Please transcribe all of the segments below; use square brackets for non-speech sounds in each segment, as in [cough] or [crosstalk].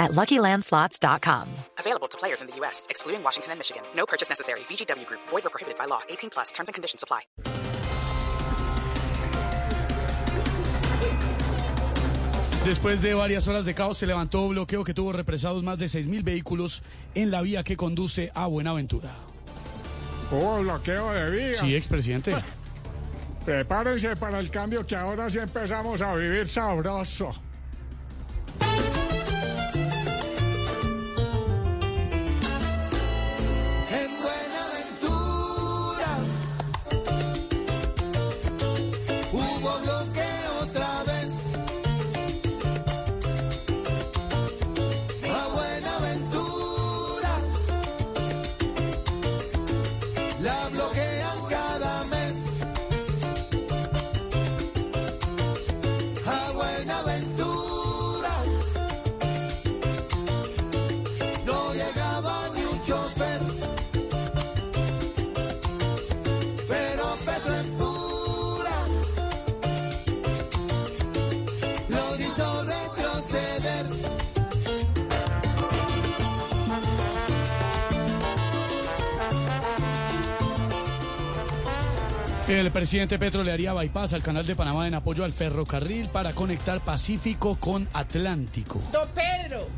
at LuckyLandSlots.com. Available to players in the U.S., excluding Washington and Michigan. No purchase necessary. VGW Group. Void or prohibited by law. 18 plus. Terms and conditions apply. Después de varias horas de caos se levantó bloqueo que tuvo represados más de 6.000 vehículos en la vía que conduce a Buenaventura. Oh, bloqueo de vías. Sí, expresidente. Prepárense para el cambio que ahora sí empezamos a vivir sabroso. El presidente Petro le haría bypass al canal de Panamá en apoyo al ferrocarril para conectar Pacífico con Atlántico. Don Pedro.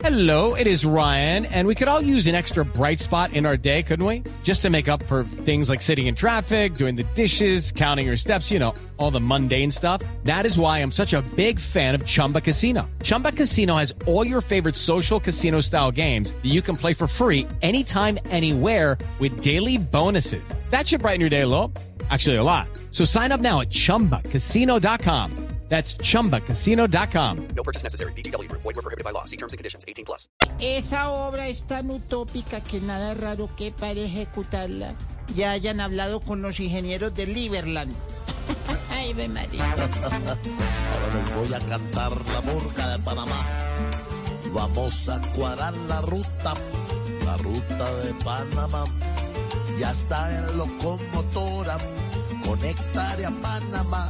Hello, it is Ryan, and we could all use an extra bright spot in our day, couldn't we? Just to make up for things like sitting in traffic, doing the dishes, counting your steps, you know, all the mundane stuff. That is why I'm such a big fan of Chumba Casino. Chumba Casino has all your favorite social casino style games that you can play for free anytime, anywhere with daily bonuses. That should brighten your day a little. Actually, a lot. So sign up now at chumbacasino.com. That's chumbacasino.com. No purchase necessary. VGW Group. Void were prohibited by law. See terms and conditions. 18 plus. Esa obra es tan utópica que nada raro que para ejecutarla ya hayan hablado con los ingenieros de Liberland. [laughs] Ay, ve María. Ahora les voy a cantar la burga de Panamá. Vamos a cuadrar la ruta, la ruta de Panamá. Ya está en locomotora, conectaré a Panamá.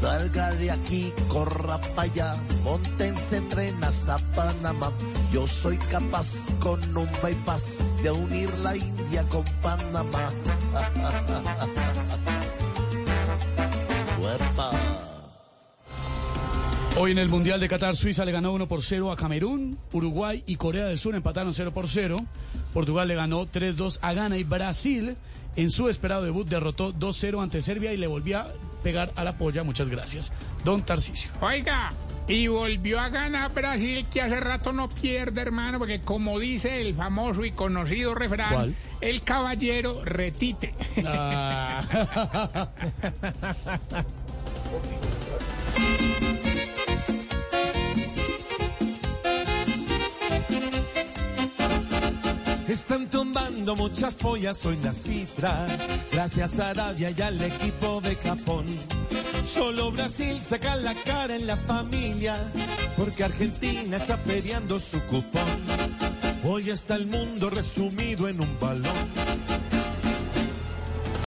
Salga de aquí, corra para allá, montense en tren hasta Panamá. Yo soy capaz con un bypass de unir la India con Panamá. [laughs] Hoy en el Mundial de Qatar, Suiza le ganó 1 por 0 a Camerún, Uruguay y Corea del Sur empataron 0 por 0. Portugal le ganó 3-2 a Ghana y Brasil en su esperado debut derrotó 2-0 ante Serbia y le volvió a pegar a la polla. Muchas gracias. Don Tarcisio. Oiga, y volvió a ganar Brasil, que hace rato no pierde, hermano, porque como dice el famoso y conocido refrán, ¿Cuál? el caballero retite. Ah. [laughs] [laughs] Están tumbando muchas pollas hoy las cifras, gracias a Arabia y al equipo de Japón. Solo Brasil saca la cara en la familia, porque Argentina está peleando su cupón. Hoy está el mundo resumido en un balón.